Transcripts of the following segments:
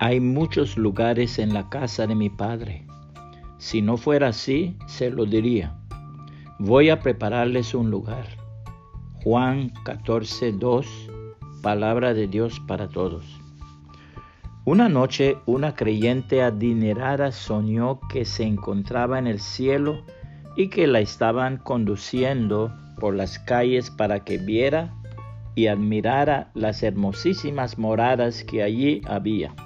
Hay muchos lugares en la casa de mi Padre. Si no fuera así, se lo diría. Voy a prepararles un lugar. Juan 14, 2, palabra de Dios para todos. Una noche una creyente adinerada soñó que se encontraba en el cielo y que la estaban conduciendo por las calles para que viera y admirara las hermosísimas moradas que allí había.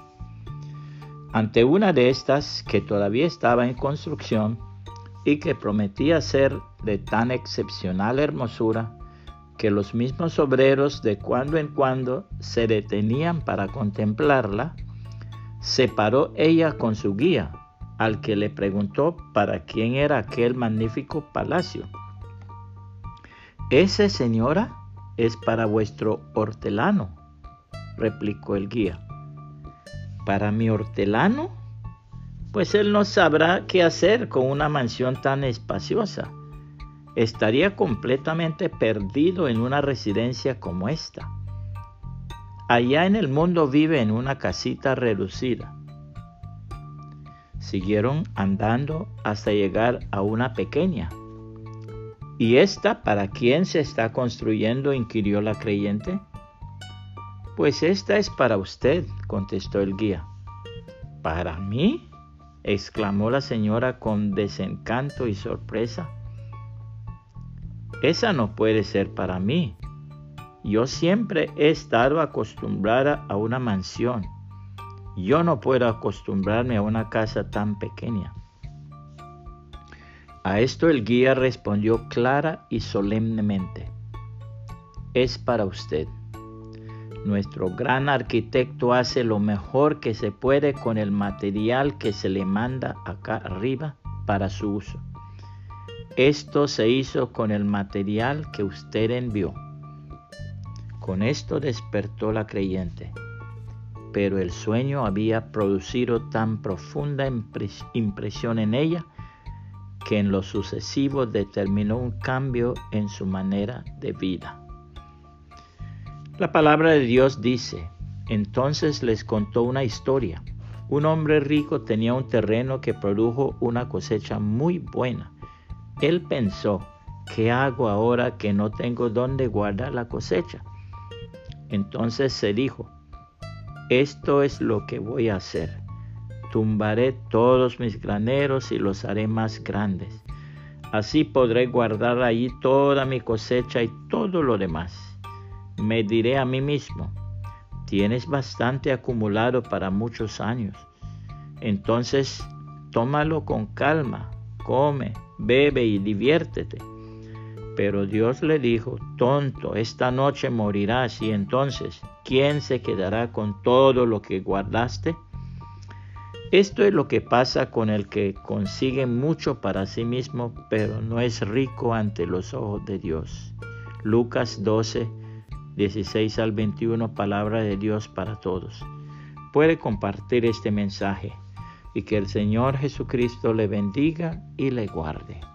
Ante una de estas, que todavía estaba en construcción y que prometía ser de tan excepcional hermosura, que los mismos obreros de cuando en cuando se detenían para contemplarla, se paró ella con su guía, al que le preguntó para quién era aquel magnífico palacio. Ese señora es para vuestro hortelano, replicó el guía para mi hortelano, pues él no sabrá qué hacer con una mansión tan espaciosa. Estaría completamente perdido en una residencia como esta. Allá en el mundo vive en una casita reducida. Siguieron andando hasta llegar a una pequeña. ¿Y esta para quién se está construyendo? inquirió la creyente. Pues esta es para usted, contestó el guía. ¿Para mí? exclamó la señora con desencanto y sorpresa. Esa no puede ser para mí. Yo siempre he estado acostumbrada a una mansión. Yo no puedo acostumbrarme a una casa tan pequeña. A esto el guía respondió clara y solemnemente. Es para usted. Nuestro gran arquitecto hace lo mejor que se puede con el material que se le manda acá arriba para su uso. Esto se hizo con el material que usted envió. Con esto despertó la creyente, pero el sueño había producido tan profunda impresión en ella que en lo sucesivo determinó un cambio en su manera de vida. La palabra de Dios dice, entonces les contó una historia. Un hombre rico tenía un terreno que produjo una cosecha muy buena. Él pensó, ¿qué hago ahora que no tengo dónde guardar la cosecha? Entonces se dijo, esto es lo que voy a hacer. Tumbaré todos mis graneros y los haré más grandes. Así podré guardar allí toda mi cosecha y todo lo demás me diré a mí mismo, tienes bastante acumulado para muchos años. Entonces, tómalo con calma, come, bebe y diviértete. Pero Dios le dijo, tonto, esta noche morirás y entonces, ¿quién se quedará con todo lo que guardaste? Esto es lo que pasa con el que consigue mucho para sí mismo, pero no es rico ante los ojos de Dios. Lucas 12, 16 al 21, palabra de Dios para todos. Puede compartir este mensaje y que el Señor Jesucristo le bendiga y le guarde.